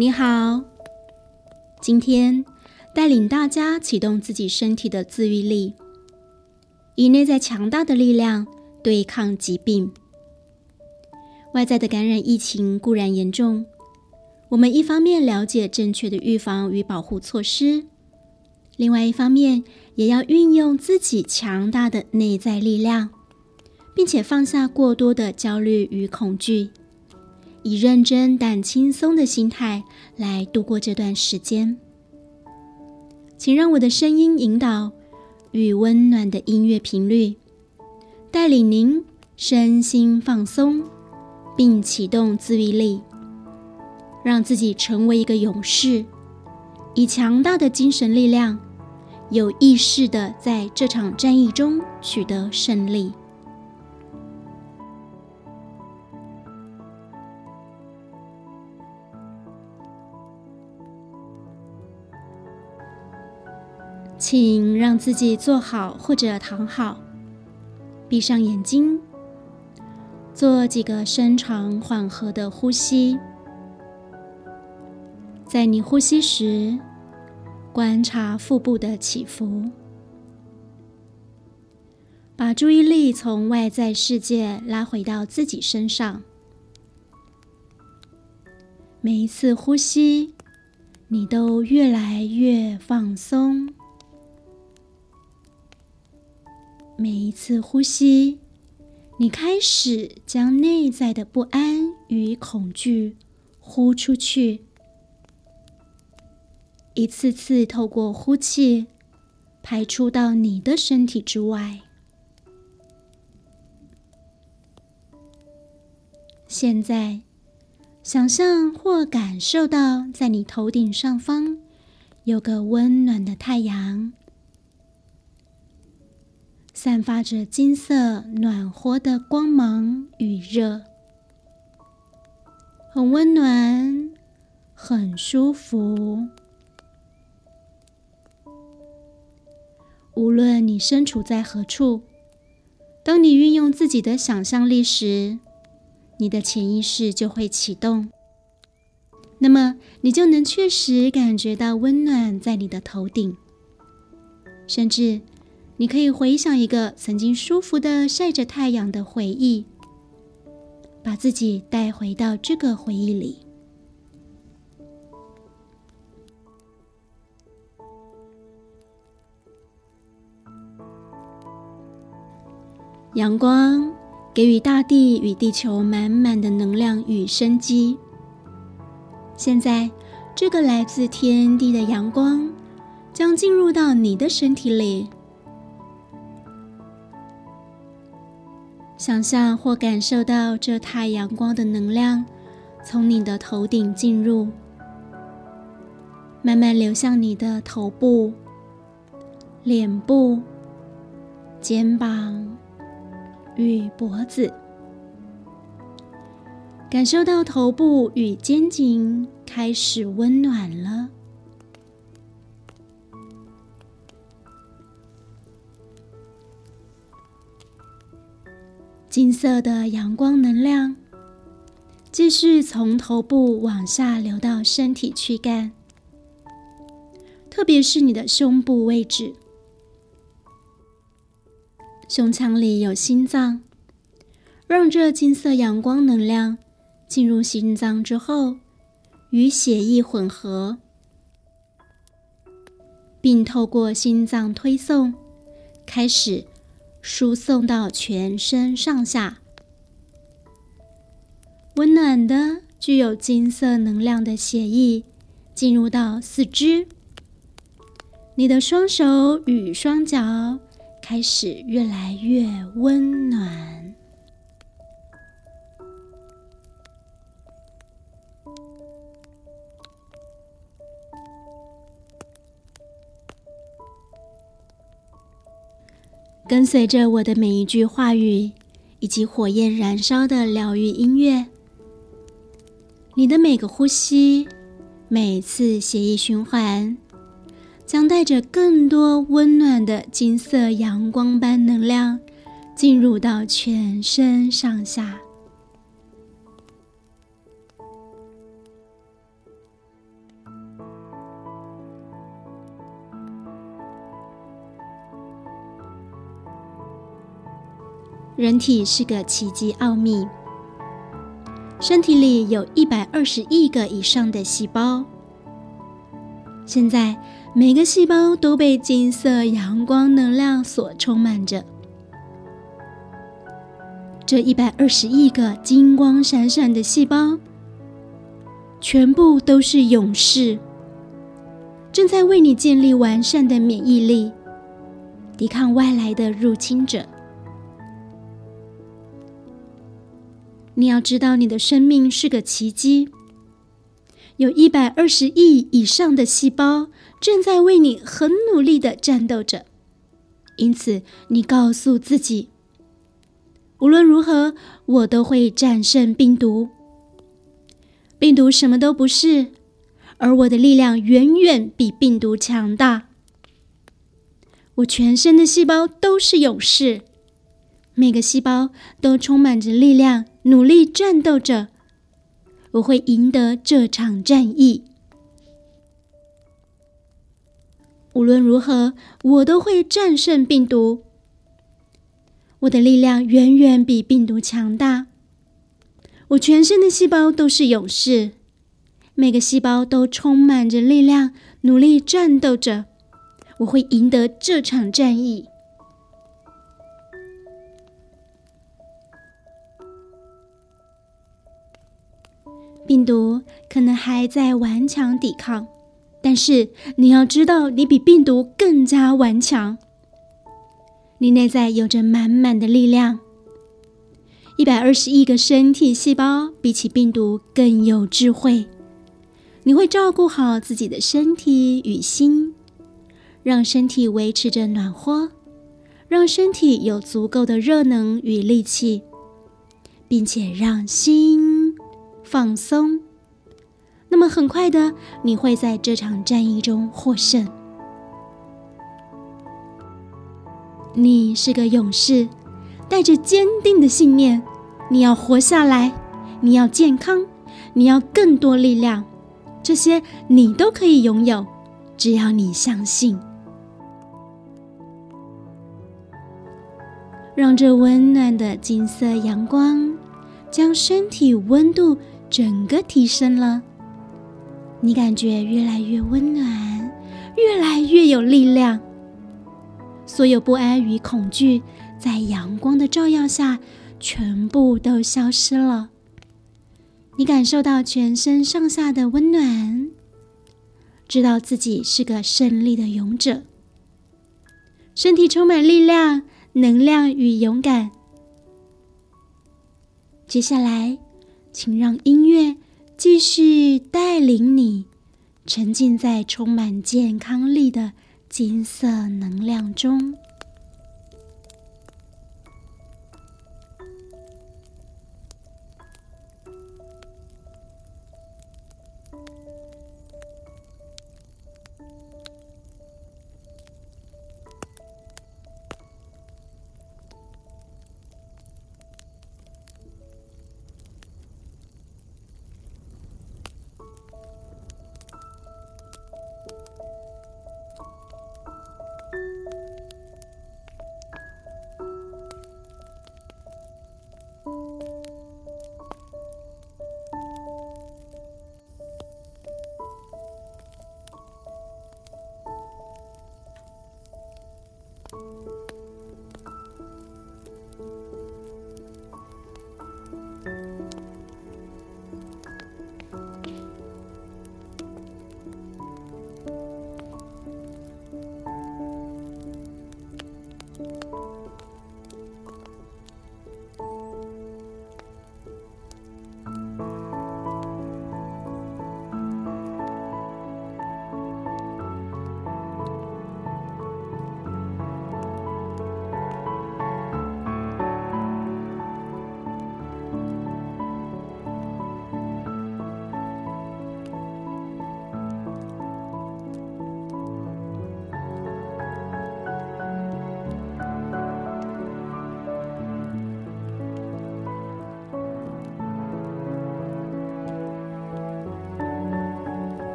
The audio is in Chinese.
你好，今天带领大家启动自己身体的自愈力，以内在强大的力量对抗疾病。外在的感染疫情固然严重，我们一方面了解正确的预防与保护措施，另外一方面也要运用自己强大的内在力量，并且放下过多的焦虑与恐惧。以认真但轻松的心态来度过这段时间，请让我的声音引导与温暖的音乐频率，带领您身心放松，并启动自愈力，让自己成为一个勇士，以强大的精神力量，有意识的在这场战役中取得胜利。请让自己坐好或者躺好，闭上眼睛，做几个深长缓和的呼吸。在你呼吸时，观察腹部的起伏，把注意力从外在世界拉回到自己身上。每一次呼吸，你都越来越放松。每一次呼吸，你开始将内在的不安与恐惧呼出去，一次次透过呼气排出到你的身体之外。现在，想象或感受到在你头顶上方有个温暖的太阳。散发着金色暖和的光芒与热，很温暖，很舒服。无论你身处在何处，当你运用自己的想象力时，你的潜意识就会启动，那么你就能确实感觉到温暖在你的头顶，甚至。你可以回想一个曾经舒服的晒着太阳的回忆，把自己带回到这个回忆里。阳光给予大地与地球满满的能量与生机。现在，这个来自天地的阳光将进入到你的身体里。想象或感受到这太阳光的能量从你的头顶进入，慢慢流向你的头部、脸部、肩膀与脖子，感受到头部与肩颈开始温暖了。金色的阳光能量继续从头部往下流到身体躯干，特别是你的胸部位置。胸腔里有心脏，让这金色阳光能量进入心脏之后，与血液混合，并透过心脏推送，开始。输送到全身上下，温暖的、具有金色能量的血液进入到四肢，你的双手与双脚开始越来越温暖。跟随着我的每一句话语，以及火焰燃烧的疗愈音乐，你的每个呼吸、每次血液循环，将带着更多温暖的金色阳光般能量，进入到全身上下。人体是个奇迹奥秘，身体里有一百二十亿个以上的细胞。现在每个细胞都被金色阳光能量所充满着。这一百二十亿个金光闪闪的细胞，全部都是勇士，正在为你建立完善的免疫力，抵抗外来的入侵者。你要知道，你的生命是个奇迹。有一百二十亿以上的细胞正在为你很努力的战斗着，因此你告诉自己：无论如何，我都会战胜病毒。病毒什么都不是，而我的力量远远比病毒强大。我全身的细胞都是勇士，每个细胞都充满着力量，努力战斗着。我会赢得这场战役。无论如何，我都会战胜病毒。我的力量远远比病毒强大。我全身的细胞都是勇士，每个细胞都充满着力量，努力战斗着。我会赢得这场战役。病毒可能还在顽强抵抗，但是你要知道，你比病毒更加顽强。你内在有着满满的力量。一百二十亿个身体细胞比起病毒更有智慧。你会照顾好自己的身体与心，让身体维持着暖和，让身体有足够的热能与力气，并且让心。放松，那么很快的，你会在这场战役中获胜。你是个勇士，带着坚定的信念，你要活下来，你要健康，你要更多力量，这些你都可以拥有，只要你相信。让这温暖的金色阳光将身体温度。整个提升了，你感觉越来越温暖，越来越有力量。所有不安与恐惧在阳光的照耀下全部都消失了。你感受到全身上下的温暖，知道自己是个胜利的勇者，身体充满力量、能量与勇敢。接下来。请让音乐继续带领你沉浸在充满健康力的金色能量中。